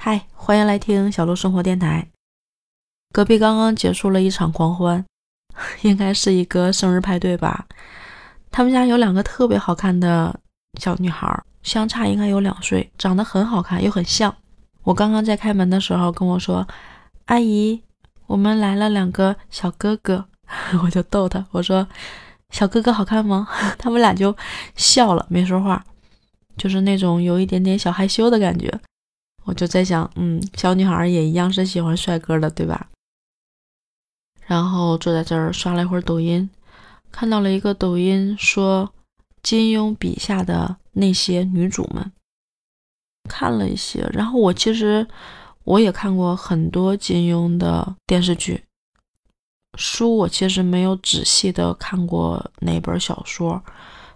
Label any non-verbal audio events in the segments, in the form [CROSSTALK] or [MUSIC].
嗨，欢迎来听小鹿生活电台。隔壁刚刚结束了一场狂欢，[LAUGHS] 应该是一个生日派对吧？他们家有两个特别好看的小女孩，相差应该有两岁，长得很好看又很像。我刚刚在开门的时候跟我说：“阿姨，我们来了两个小哥哥。[LAUGHS] ”我就逗他，我说：“小哥哥好看吗？” [LAUGHS] 他们俩就笑了，没说话。就是那种有一点点小害羞的感觉，我就在想，嗯，小女孩也一样是喜欢帅哥的，对吧？然后坐在这儿刷了一会儿抖音，看到了一个抖音说金庸笔下的那些女主们，看了一些。然后我其实我也看过很多金庸的电视剧，书我其实没有仔细的看过哪本小说。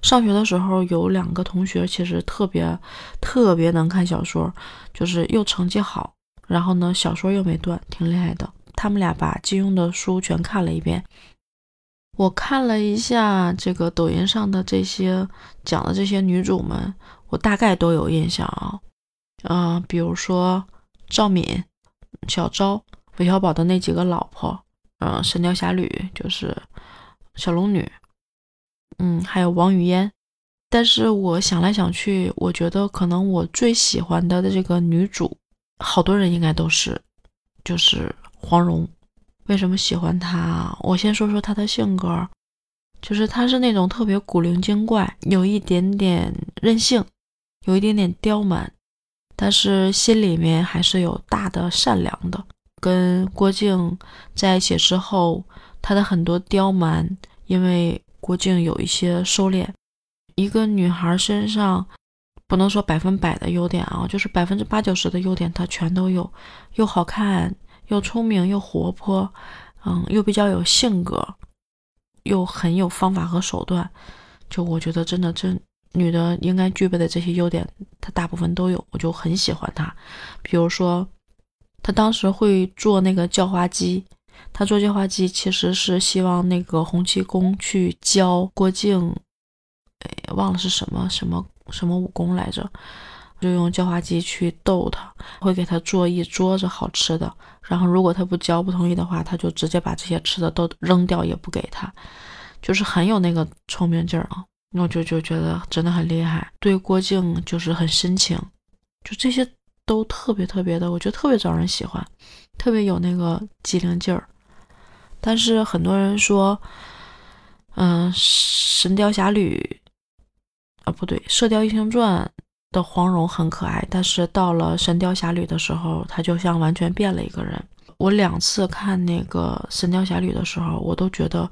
上学的时候有两个同学，其实特别特别能看小说，就是又成绩好，然后呢小说又没断，挺厉害的。他们俩把金庸的书全看了一遍。我看了一下这个抖音上的这些讲的这些女主们，我大概都有印象啊，嗯，比如说赵敏、小昭、韦小宝的那几个老婆，嗯，《神雕侠侣》就是小龙女。嗯，还有王语嫣，但是我想来想去，我觉得可能我最喜欢的这个女主，好多人应该都是，就是黄蓉。为什么喜欢她？我先说说她的性格，就是她是那种特别古灵精怪，有一点点任性，有一点点刁蛮，但是心里面还是有大的善良的。跟郭靖在一起之后，她的很多刁蛮，因为。郭靖有一些收敛，一个女孩身上不能说百分百的优点啊，就是百分之八九十的优点她全都有，又好看，又聪明，又活泼，嗯，又比较有性格，又很有方法和手段。就我觉得真的，这女的应该具备的这些优点，她大部分都有，我就很喜欢她。比如说，她当时会做那个叫花鸡。他做叫花鸡，其实是希望那个洪七公去教郭靖，哎，忘了是什么什么什么武功来着，就用叫花鸡去逗他，会给他做一桌子好吃的。然后如果他不教不同意的话，他就直接把这些吃的都扔掉，也不给他，就是很有那个聪明劲儿啊。我就就觉得真的很厉害，对郭靖就是很深情，就这些都特别特别的，我觉得特别招人喜欢，特别有那个机灵劲儿。但是很多人说，嗯，《神雕侠侣》啊，不对，《射雕英雄传》的黄蓉很可爱，但是到了《神雕侠侣》的时候，她就像完全变了一个人。我两次看那个《神雕侠侣》的时候，我都觉得，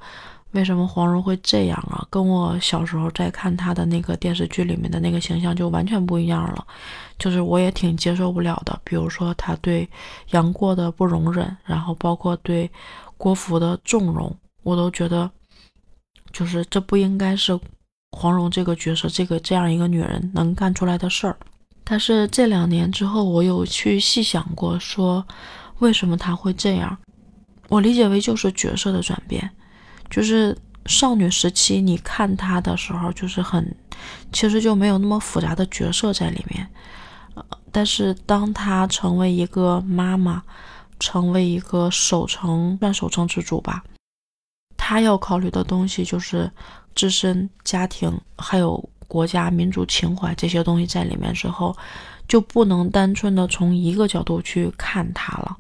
为什么黄蓉会这样啊？跟我小时候在看她的那个电视剧里面的那个形象就完全不一样了，就是我也挺接受不了的。比如说她对杨过的不容忍，然后包括对。郭芙的纵容，我都觉得，就是这不应该是黄蓉这个角色，这个这样一个女人能干出来的事儿。但是这两年之后，我有去细想过，说为什么她会这样？我理解为就是角色的转变，就是少女时期你看她的时候，就是很，其实就没有那么复杂的角色在里面。呃，但是当她成为一个妈妈。成为一个守城算守城之主吧，他要考虑的东西就是自身、家庭还有国家民族情怀这些东西在里面之后，就不能单纯的从一个角度去看他了。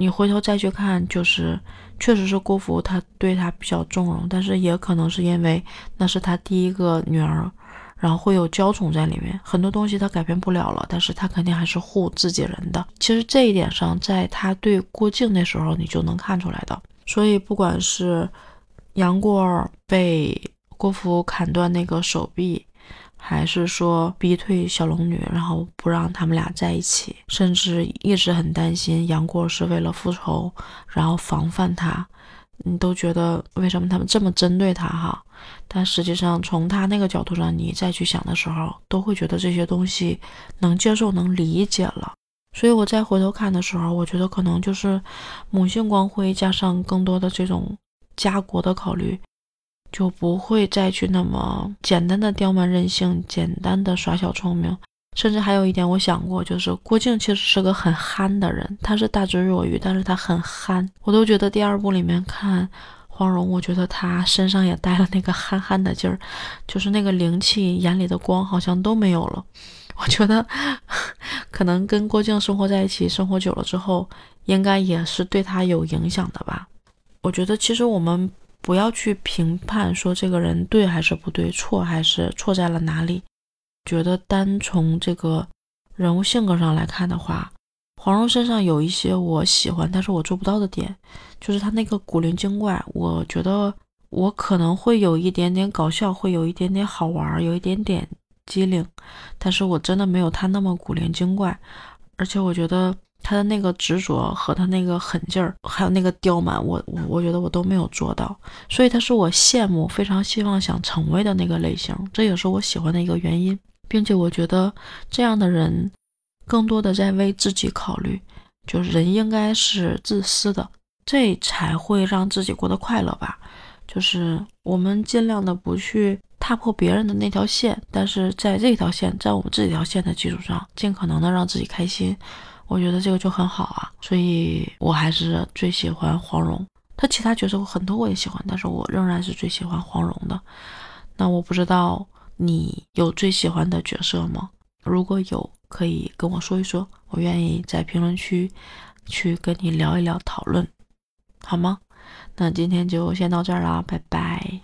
你回头再去看，就是确实是郭芙他对他比较纵容，但是也可能是因为那是他第一个女儿。然后会有娇宠在里面，很多东西他改变不了了，但是他肯定还是护自己人的。其实这一点上，在他对郭靖那时候你就能看出来的。所以不管是杨过被郭芙砍断那个手臂，还是说逼退小龙女，然后不让他们俩在一起，甚至一直很担心杨过是为了复仇，然后防范他。你都觉得为什么他们这么针对他哈？但实际上从他那个角度上，你再去想的时候，都会觉得这些东西能接受、能理解了。所以我再回头看的时候，我觉得可能就是母性光辉加上更多的这种家国的考虑，就不会再去那么简单的刁蛮任性、简单的耍小聪明，甚至还有一点，我想过，就是郭靖其实是个很憨的人，他是大智若愚，但是他很憨。我都觉得第二部里面看黄蓉，我觉得他身上也带了那个憨憨的劲儿，就是那个灵气，眼里的光好像都没有了。我觉得 [LAUGHS] 可能跟郭靖生活在一起，生活久了之后，应该也是对他有影响的吧。我觉得其实我们不要去评判说这个人对还是不对，错还是错在了哪里。觉得单从这个人物性格上来看的话，黄蓉身上有一些我喜欢，但是我做不到的点，就是她那个古灵精怪。我觉得我可能会有一点点搞笑，会有一点点好玩，有一点点机灵，但是我真的没有她那么古灵精怪。而且我觉得他的那个执着和他那个狠劲儿，还有那个刁蛮，我我我觉得我都没有做到，所以他是我羡慕、非常希望想成为的那个类型，这也是我喜欢的一个原因。并且我觉得这样的人，更多的在为自己考虑，就是人应该是自私的，这才会让自己过得快乐吧。就是我们尽量的不去踏破别人的那条线，但是在这条线，在我们这条线的基础上，尽可能的让自己开心。我觉得这个就很好啊。所以我还是最喜欢黄蓉。她其他角色很多我也喜欢，但是我仍然是最喜欢黄蓉的。那我不知道。你有最喜欢的角色吗？如果有，可以跟我说一说，我愿意在评论区去跟你聊一聊，讨论，好吗？那今天就先到这儿啦，拜拜。